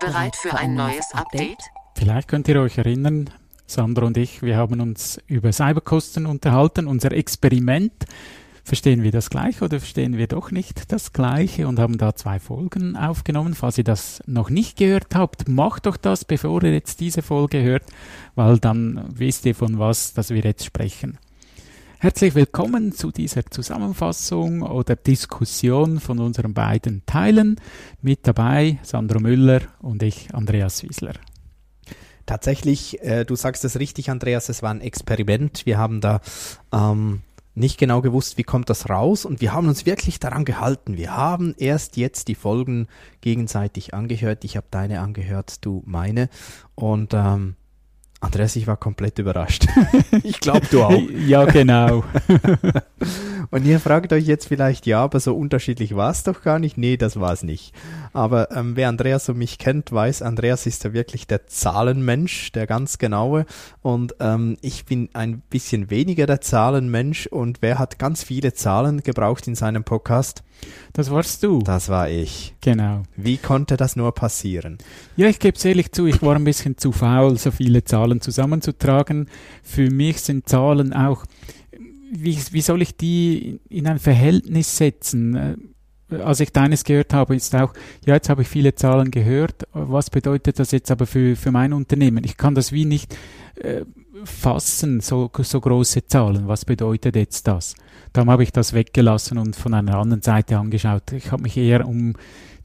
Bereit für ein neues Update? Vielleicht könnt ihr euch erinnern, Sandro und ich, wir haben uns über Cyberkosten unterhalten, unser Experiment. Verstehen wir das gleiche oder verstehen wir doch nicht das gleiche und haben da zwei Folgen aufgenommen. Falls ihr das noch nicht gehört habt, macht doch das, bevor ihr jetzt diese Folge hört, weil dann wisst ihr von was, dass wir jetzt sprechen. Herzlich willkommen zu dieser Zusammenfassung oder Diskussion von unseren beiden Teilen. Mit dabei Sandro Müller und ich, Andreas Wiesler. Tatsächlich, äh, du sagst es richtig, Andreas, es war ein Experiment. Wir haben da ähm, nicht genau gewusst, wie kommt das raus und wir haben uns wirklich daran gehalten. Wir haben erst jetzt die Folgen gegenseitig angehört. Ich habe deine angehört, du meine. Und ähm, Andreas, ich war komplett überrascht. ich glaube, du auch. ja, genau. Und ihr fragt euch jetzt vielleicht, ja, aber so unterschiedlich war es doch gar nicht. Nee, das war es nicht. Aber ähm, wer Andreas und mich kennt, weiß, Andreas ist ja wirklich der Zahlenmensch, der ganz genaue. Und ähm, ich bin ein bisschen weniger der Zahlenmensch. Und wer hat ganz viele Zahlen gebraucht in seinem Podcast? Das warst du. Das war ich. Genau. Wie konnte das nur passieren? Ja, ich gebe es ehrlich zu, ich war ein bisschen zu faul, so viele Zahlen zusammenzutragen. Für mich sind Zahlen auch, wie, wie soll ich die in ein Verhältnis setzen? Äh, als ich deines gehört habe, ist auch, ja, jetzt habe ich viele Zahlen gehört. Was bedeutet das jetzt aber für, für mein Unternehmen? Ich kann das wie nicht äh, fassen, so, so große Zahlen. Was bedeutet jetzt das? Darum habe ich das weggelassen und von einer anderen Seite angeschaut. Ich habe mich eher um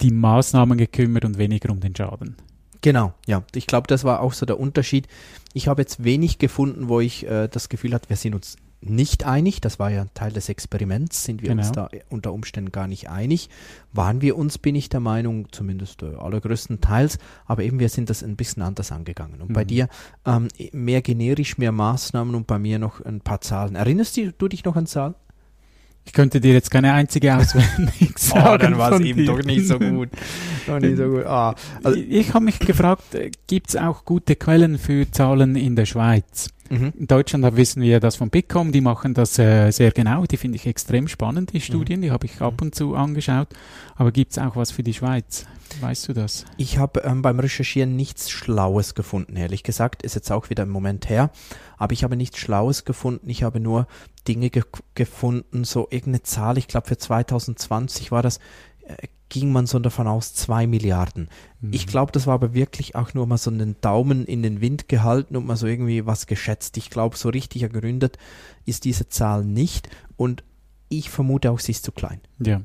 die Maßnahmen gekümmert und weniger um den Schaden. Genau, ja. Ich glaube, das war auch so der Unterschied. Ich habe jetzt wenig gefunden, wo ich äh, das Gefühl hatte, wir sind uns nicht einig. Das war ja Teil des Experiments. Sind wir genau. uns da unter Umständen gar nicht einig? Waren wir uns, bin ich der Meinung, zumindest äh, allergrößtenteils. Aber eben, wir sind das ein bisschen anders angegangen. Und mhm. bei dir ähm, mehr generisch, mehr Maßnahmen und bei mir noch ein paar Zahlen. Erinnerst du dich noch an Zahlen? Ich könnte dir jetzt keine einzige auswendig sagen. oh, dann war es eben doch nicht so gut. Doch nicht so gut. Ah, also ich, habe mich gefragt, äh, gibt es auch gute Quellen für Zahlen in der Schweiz? Mhm. In Deutschland da wissen wir das von Bitkom, die machen das äh, sehr genau, die finde ich extrem spannend, die Studien, mhm. die habe ich ab und zu angeschaut. Aber gibt es auch was für die Schweiz? Weißt du das? Ich habe ähm, beim Recherchieren nichts Schlaues gefunden, ehrlich gesagt. Ist jetzt auch wieder ein Moment her. Aber ich habe nichts Schlaues gefunden. Ich habe nur Dinge ge gefunden, so irgendeine Zahl. Ich glaube, für 2020 war das, ging man so davon aus, zwei Milliarden. Mhm. Ich glaube, das war aber wirklich auch nur mal so einen Daumen in den Wind gehalten und mal so irgendwie was geschätzt. Ich glaube, so richtig ergründet ist diese Zahl nicht. Und ich vermute auch, sie ist zu klein. Ja.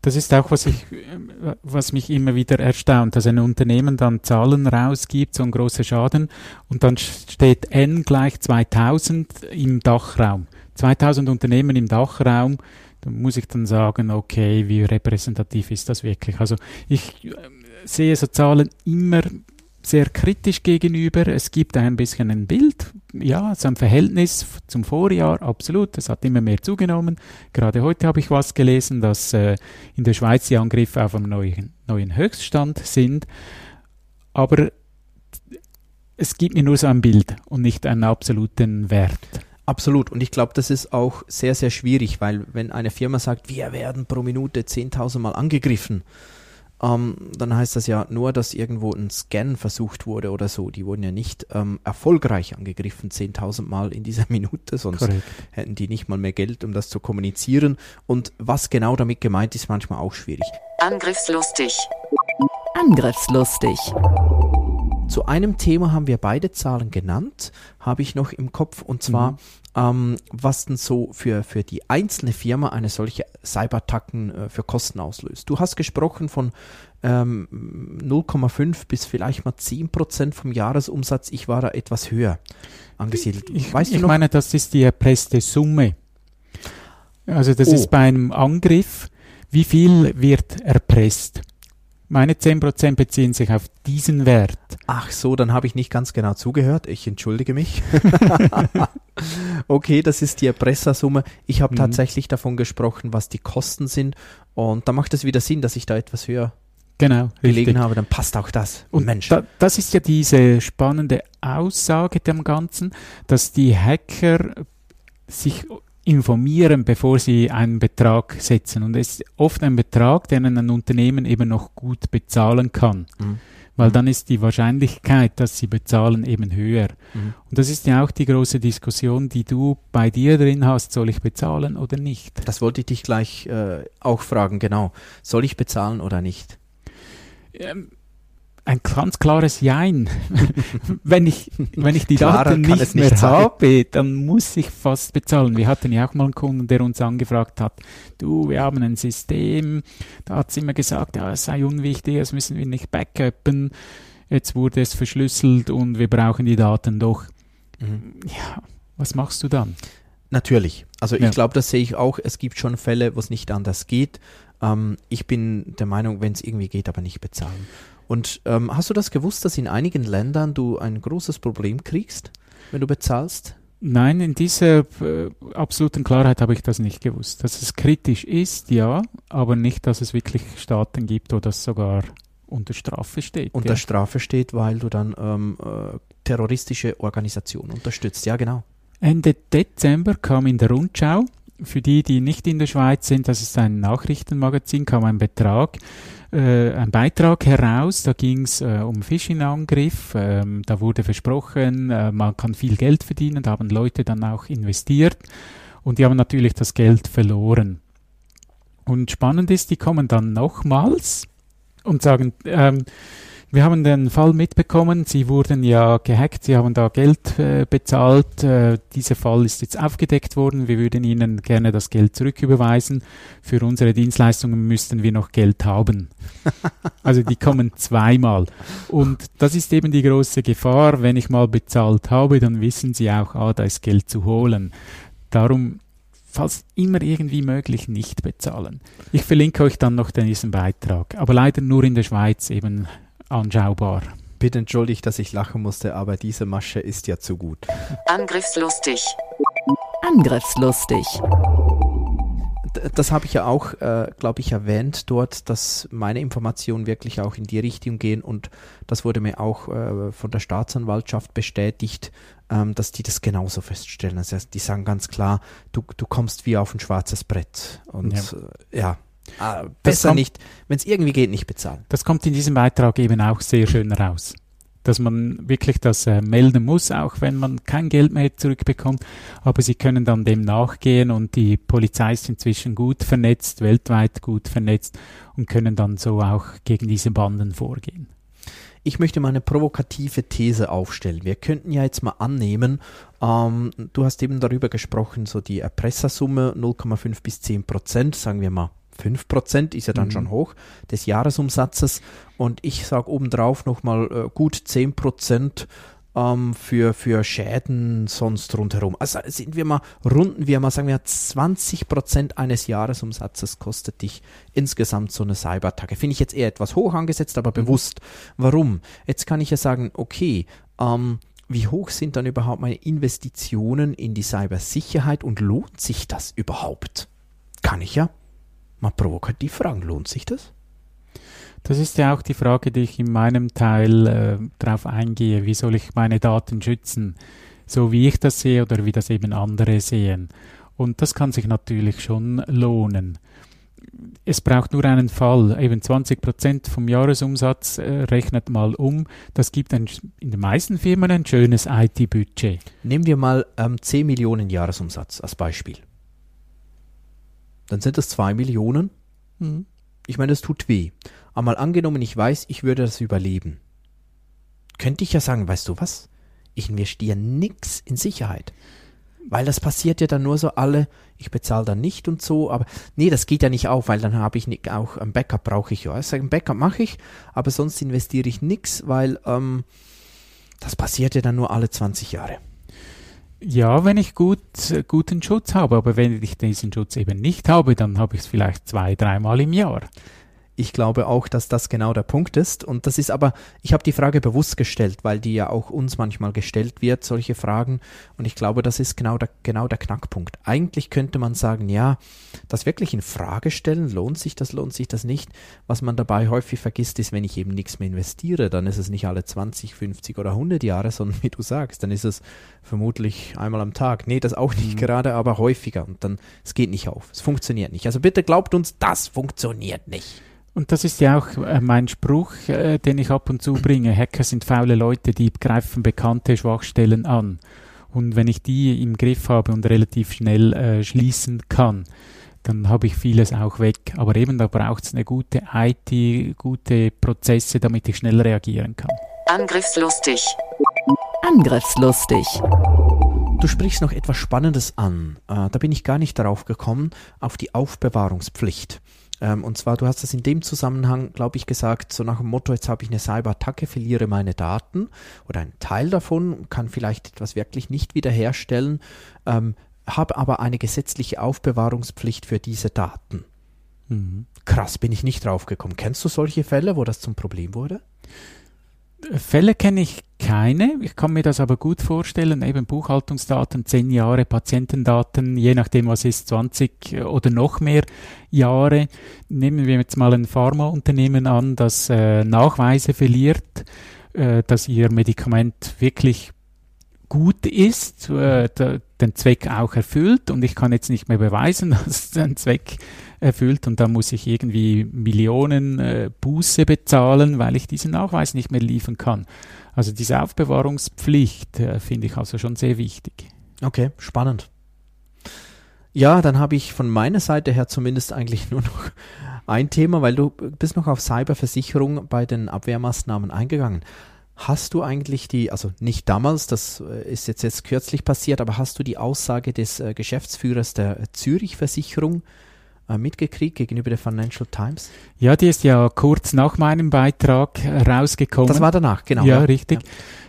Das ist auch, was ich, was mich immer wieder erstaunt, dass ein Unternehmen dann Zahlen rausgibt, so ein großer Schaden, und dann steht N gleich 2000 im Dachraum. 2000 Unternehmen im Dachraum, da muss ich dann sagen, okay, wie repräsentativ ist das wirklich? Also ich äh, sehe so Zahlen immer sehr kritisch gegenüber. Es gibt ein bisschen ein Bild, ja, so ein Verhältnis zum Vorjahr, absolut. Es hat immer mehr zugenommen. Gerade heute habe ich was gelesen, dass äh, in der Schweiz die Angriffe auf einem neuen, neuen Höchststand sind. Aber es gibt mir nur so ein Bild und nicht einen absoluten Wert. Absolut. Und ich glaube, das ist auch sehr, sehr schwierig, weil wenn eine Firma sagt, wir werden pro Minute 10.000 Mal angegriffen, ähm, dann heißt das ja nur, dass irgendwo ein Scan versucht wurde oder so. Die wurden ja nicht ähm, erfolgreich angegriffen, 10.000 Mal in dieser Minute, sonst Correct. hätten die nicht mal mehr Geld, um das zu kommunizieren. Und was genau damit gemeint ist, manchmal auch schwierig. Angriffslustig. Angriffslustig. Zu einem Thema haben wir beide Zahlen genannt, habe ich noch im Kopf, und zwar, mhm. ähm, was denn so für, für die einzelne Firma eine solche Cyberattacken äh, für Kosten auslöst. Du hast gesprochen von ähm, 0,5 bis vielleicht mal 10 Prozent vom Jahresumsatz. Ich war da etwas höher angesiedelt. Ich, weißt ich meine, das ist die erpresste Summe. Also das oh. ist bei einem Angriff, wie viel wird erpresst? Meine 10% beziehen sich auf diesen Wert. Ach so, dann habe ich nicht ganz genau zugehört. Ich entschuldige mich. okay, das ist die Erpressersumme. Ich habe Mhm. tatsächlich davon gesprochen, was die Kosten sind. Und da macht es wieder Sinn, dass ich da etwas höher Genau, gelegen richtig. habe. Dann passt auch das. Und Mensch. Da, das ist ja diese spannende Aussage dem Ganzen, dass die Hacker sich informieren, bevor sie einen Betrag setzen. Und es ist oft ein Betrag, den ein Unternehmen eben noch gut bezahlen kann. Mhm. Weil dann ist die Wahrscheinlichkeit, dass sie bezahlen, eben höher. Mhm. Und das ist ja auch die große Diskussion, die du bei dir drin hast, soll ich bezahlen oder nicht? Das wollte ich dich gleich äh, auch fragen, genau. Soll ich bezahlen oder nicht? Ähm, ein ganz klares Jein. wenn, ich, wenn ich die Klarer Daten nicht mehr sein. habe, dann muss ich fast bezahlen. Wir hatten ja auch mal einen Kunden, der uns angefragt hat, du, wir haben ein System, da hat es immer gesagt, ja, es sei unwichtig, das müssen wir nicht backuppen. Jetzt wurde es verschlüsselt und wir brauchen die Daten doch. Mhm. Ja, was machst du dann? Natürlich. Also ich Ja. glaube, das sehe ich auch. Es gibt schon Fälle, wo es nicht anders geht. Ähm, ich bin der Meinung, wenn es irgendwie geht, aber nicht bezahlen. Und ähm, hast du das gewusst, dass in einigen Ländern du ein großes Problem kriegst, wenn du bezahlst? Nein, in dieser äh, absoluten Klarheit habe ich das nicht gewusst. Dass es kritisch ist, ja, aber nicht, dass es wirklich Staaten gibt, wo das sogar unter Strafe steht. Unter ja. Strafe steht, weil du dann ähm, äh, terroristische Organisationen unterstützt. Ja, genau. Ende Dezember kam in der Rundschau, für die, die nicht in der Schweiz sind, das ist ein Nachrichtenmagazin, kam ein Betrag, äh, ein Beitrag heraus, da ging es äh, um Phishing-Angriff, ähm, da wurde versprochen, äh, man kann viel Geld verdienen, da haben Leute dann auch investiert. Und die haben natürlich das Geld verloren. Und spannend ist, die kommen dann nochmals und sagen, ähm, wir haben den Fall mitbekommen, Sie wurden ja gehackt, Sie haben da Geld äh, bezahlt, äh, dieser Fall ist jetzt aufgedeckt worden, wir würden Ihnen gerne das Geld zurücküberweisen, für unsere Dienstleistungen müssten wir noch Geld haben. also die kommen zweimal. Und das ist eben die große Gefahr, wenn ich mal bezahlt habe, dann wissen Sie auch, ah, da ist Geld zu holen. Darum falls immer irgendwie möglich nicht bezahlen. Ich verlinke euch dann noch diesen Beitrag, aber leider nur in der Schweiz eben anschaubar. Bitte entschuldigt, dass ich lachen musste, aber diese Masche ist ja zu gut. Angriffslustig. Angriffslustig. Das habe ich ja auch, äh, glaube ich, erwähnt dort, dass meine Informationen wirklich auch in die Richtung gehen und das wurde mir auch äh, von der Staatsanwaltschaft bestätigt, ähm, dass die das genauso feststellen. Das heißt, die sagen ganz klar, du, du kommst wie auf ein schwarzes Brett und Ja. äh, ja, äh, besser kommt- nicht, wenn es irgendwie geht, nicht bezahlen. Das kommt in diesem Beitrag eben auch sehr schön raus. Dass man wirklich das äh, melden muss, auch wenn man kein Geld mehr zurückbekommt. Aber sie können dann dem nachgehen und die Polizei ist inzwischen gut vernetzt, weltweit gut vernetzt und können dann so auch gegen diese Banden vorgehen. Ich möchte mal eine provokative These aufstellen. Wir könnten ja jetzt mal annehmen, ähm, du hast eben darüber gesprochen, so die Erpressersumme 0,5 bis 10 Prozent, sagen wir mal 5 Prozent ist ja dann Mhm. schon hoch des Jahresumsatzes und ich sage obendrauf nochmal äh, gut 10 Prozent ähm, für, für Schäden sonst rundherum. Also sind wir mal, runden wir mal, sagen wir 20 Prozent eines Jahresumsatzes kostet dich insgesamt so eine Cyberattacke. Finde ich jetzt eher etwas hoch angesetzt, aber bewusst. Warum? Jetzt kann ich ja sagen, okay, ähm, wie hoch sind dann überhaupt meine Investitionen in die Cybersicherheit und lohnt sich das überhaupt? Kann ich ja mal provokativ fragen, lohnt sich das? Das ist ja auch die Frage, die ich in meinem Teil äh, darauf eingehe. Wie soll ich meine Daten schützen? So wie ich das sehe oder wie das eben andere sehen. Und das kann sich natürlich schon lohnen. Es braucht nur einen Fall, eben 20 Prozent vom Jahresumsatz, äh, rechnet mal um. Das gibt ein, in den meisten Firmen ein schönes IT-Budget. Nehmen wir mal ähm, 10 Millionen Jahresumsatz als Beispiel. Dann sind das 2 Millionen. Ich meine, das tut weh. Aber mal angenommen, ich weiß, ich würde das überleben. Könnte ich ja sagen, weißt du was? Ich investiere nix in Sicherheit. Weil das passiert ja dann nur so alle, ich bezahle dann nicht und so, aber nee, das geht ja nicht auf, weil dann habe ich nicht, auch ein Backup brauche ich ja. Also ein Backup mache ich, aber sonst investiere ich nix, weil ähm, das passiert ja dann nur alle 20 Jahre. Ja, wenn ich gut, guten Schutz habe, aber wenn ich diesen Schutz eben nicht habe, dann habe ich es vielleicht zwei, dreimal im Jahr. Ich glaube auch, dass das genau der Punkt ist. Und das ist aber, ich habe die Frage bewusst gestellt, weil die ja auch uns manchmal gestellt wird, solche Fragen. Und ich glaube, das ist genau der, genau der Knackpunkt. Eigentlich könnte man sagen, ja, das wirklich in Frage stellen, lohnt sich das, lohnt sich das nicht. Was man dabei häufig vergisst, ist, wenn ich eben nichts mehr investiere, dann ist es nicht alle 20, 50 oder 100 Jahre, sondern wie du sagst, dann ist es vermutlich einmal am Tag. Nee, das auch nicht mhm. gerade, aber häufiger. Und dann, es geht nicht auf. Es funktioniert nicht. Also bitte glaubt uns, das funktioniert nicht. Und das ist ja auch äh, mein Spruch, äh, den ich ab und zu bringe. Hacker sind faule Leute, die greifen bekannte Schwachstellen an. Und wenn ich die im Griff habe und relativ schnell äh, schließen kann, dann habe ich vieles auch weg. Aber eben da braucht es eine gute IT, gute Prozesse, damit ich schnell reagieren kann. Angriffslustig. Angriffslustig. Du sprichst noch etwas Spannendes an. Äh, da bin ich gar nicht darauf gekommen, auf die Aufbewahrungspflicht. Ähm, und zwar, du hast das in dem Zusammenhang, glaube ich, gesagt, so nach dem Motto, jetzt habe ich eine Cyberattacke, verliere meine Daten oder einen Teil davon, kann vielleicht etwas wirklich nicht wiederherstellen, ähm, habe aber eine gesetzliche Aufbewahrungspflicht für diese Daten. Mhm. Krass, bin ich nicht drauf gekommen. Kennst du solche Fälle, wo das zum Problem wurde? Fälle kenne ich keine. Ich kann mir das aber gut vorstellen. Eben Buchhaltungsdaten, zehn Jahre, Patientendaten, je nachdem was ist, 20 oder noch mehr Jahre. Nehmen wir jetzt mal ein Pharmaunternehmen an, das äh, Nachweise verliert, äh, dass ihr Medikament wirklich gut ist, äh, den Zweck auch erfüllt und ich kann jetzt nicht mehr beweisen, dass es den Zweck erfüllt und da muss ich irgendwie Millionen äh, Buße bezahlen, weil ich diesen Nachweis nicht mehr liefern kann. Also diese Aufbewahrungspflicht äh, finde ich also schon sehr wichtig. Okay, spannend. Ja, dann habe ich von meiner Seite her zumindest eigentlich nur noch ein Thema, weil du bist noch auf Cyberversicherung bei den Abwehrmaßnahmen eingegangen. Hast du eigentlich die, also nicht damals, das äh, ist jetzt, jetzt kürzlich passiert, aber hast du die Aussage des äh, Geschäftsführers der Zürich Versicherung äh, mitgekriegt gegenüber der Financial Times? Ja, die ist ja kurz nach meinem Beitrag rausgekommen. Das war danach, genau. Ja, ja. richtig. Ja.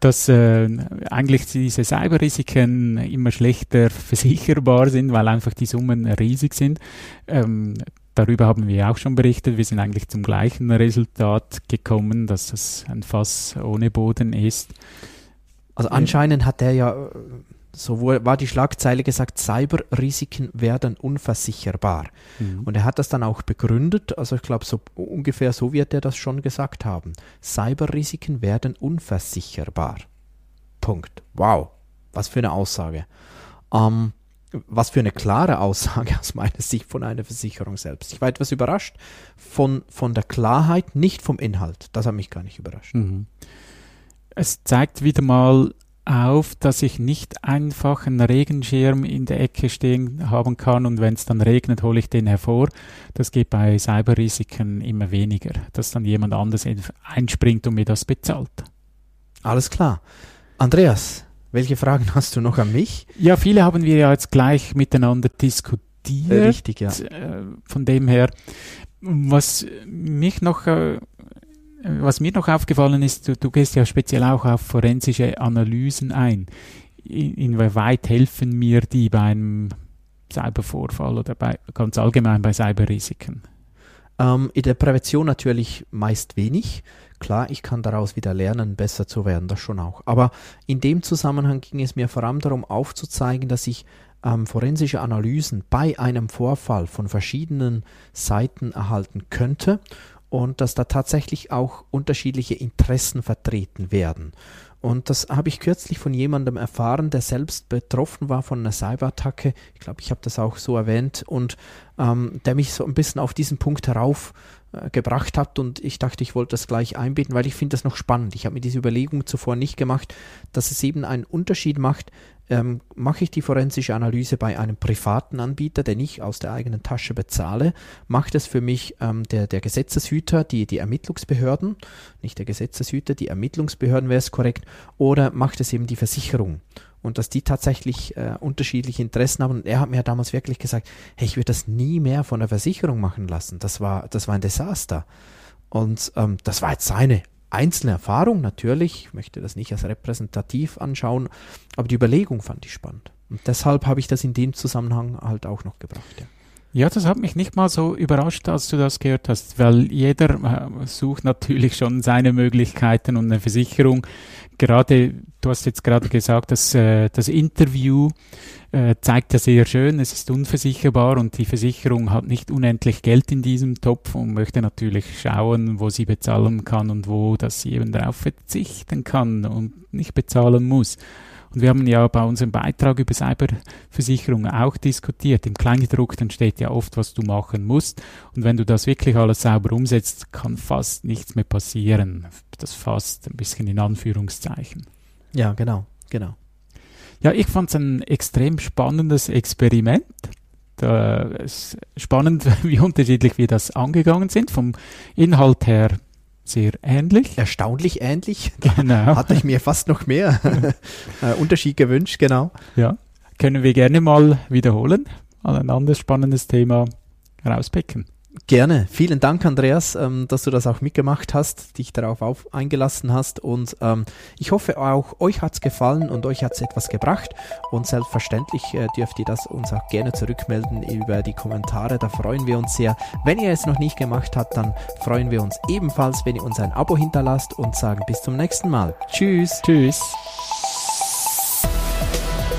Dass äh, eigentlich diese Cyberrisiken immer schlechter versicherbar sind, weil einfach die Summen riesig sind. Ähm, darüber haben wir auch schon berichtet. Wir sind eigentlich zum gleichen Resultat gekommen, dass das ein Fass ohne Boden ist. Also anscheinend hat er ja, so war die Schlagzeile gesagt, Cyberrisiken werden unversicherbar. Mhm. Und er hat das dann auch begründet, also ich glaube, so ungefähr so wird er das schon gesagt haben. Cyberrisiken werden unversicherbar. Punkt. Wow. Was für eine Aussage. Ähm, was für eine klare Aussage aus meiner Sicht von einer Versicherung selbst. Ich war etwas überrascht von, von der Klarheit, nicht vom Inhalt. Das hat mich gar nicht überrascht. Mhm. Es zeigt wieder mal auf, dass ich nicht einfach einen Regenschirm in der Ecke stehen haben kann und wenn es dann regnet, hole ich den hervor. Das geht bei Cyberrisiken immer weniger, dass dann jemand anders einspringt und mir das bezahlt. Alles klar. Andreas, welche Fragen hast du noch an mich? Ja, viele haben wir ja jetzt gleich miteinander diskutiert. Richtig, ja. Äh, von dem her, was mich noch, äh, was mir noch aufgefallen ist, du, du, gehst ja speziell auch auf forensische Analysen ein. Inwieweit helfen mir die bei einem Cybervorfall oder bei, ganz allgemein bei Cyberrisiken? Ähm, in der Prävention natürlich meist wenig. Klar, ich kann daraus wieder lernen, besser zu werden, das schon auch. Aber in dem Zusammenhang ging es mir vor allem darum aufzuzeigen, dass ich ähm, forensische Analysen bei einem Vorfall von verschiedenen Seiten erhalten könnte und dass da tatsächlich auch unterschiedliche Interessen vertreten werden. Und das habe ich kürzlich von jemandem erfahren, der selbst betroffen war von einer Cyberattacke. Ich glaube, ich habe das auch so erwähnt und ähm, der mich so ein bisschen auf diesen Punkt herauf gebracht hat und ich dachte, ich wollte das gleich einbieten, weil ich finde das noch spannend. Ich habe mir diese Überlegung zuvor nicht gemacht, dass es eben einen Unterschied macht, ähm, mache ich die forensische Analyse bei einem privaten Anbieter, den ich aus der eigenen Tasche bezahle, macht es für mich ähm, der, der Gesetzeshüter, die, die Ermittlungsbehörden, nicht der Gesetzeshüter, die Ermittlungsbehörden wäre es korrekt, oder macht es eben die Versicherung? Und dass die tatsächlich äh, unterschiedliche Interessen haben. Und er hat mir damals wirklich gesagt, hey, ich würde das nie mehr von der Versicherung machen lassen. Das war, das war ein Desaster. Und ähm, das war jetzt seine einzelne Erfahrung natürlich, ich möchte das nicht als repräsentativ anschauen, aber die Überlegung fand ich spannend. Und deshalb habe ich das in dem Zusammenhang halt auch noch gebracht. Ja. Ja, das hat mich nicht mal so überrascht, als du das gehört hast, weil jeder äh, sucht natürlich schon seine Möglichkeiten und eine Versicherung. Gerade, du hast jetzt gerade gesagt, dass äh, das Interview äh, zeigt ja sehr schön, es ist unversicherbar und die Versicherung hat nicht unendlich Geld in diesem Topf und möchte natürlich schauen, wo sie bezahlen kann und wo das sie eben darauf verzichten kann und nicht bezahlen muss. Und wir haben ja bei unserem Beitrag über Cyberversicherung auch diskutiert. Im Kleingedruckten steht ja oft, was du machen musst. Und wenn du das wirklich alles sauber umsetzt, kann fast nichts mehr passieren. Das fast ein bisschen in Anführungszeichen. Ja, genau, genau. Ja, ich fand es ein extrem spannendes Experiment. Da ist spannend, wie unterschiedlich wir das angegangen sind. Vom Inhalt her sehr ähnlich. Erstaunlich ähnlich. Genau. Hatte ich mir fast noch mehr äh, Unterschied gewünscht, genau. Ja, können wir gerne mal wiederholen. ein anderes spannendes Thema rauspicken. Gerne. Vielen Dank, Andreas, ähm, dass du das auch mitgemacht hast, dich darauf auf, eingelassen hast. Und ähm, ich hoffe auch, euch hat es gefallen und euch hat es etwas gebracht. Und selbstverständlich äh, dürft ihr das uns auch gerne zurückmelden über die Kommentare. Da freuen wir uns sehr. Wenn ihr es noch nicht gemacht habt, dann freuen wir uns ebenfalls, wenn ihr uns ein Abo hinterlasst und sagen bis zum nächsten Mal. Tschüss. Tschüss.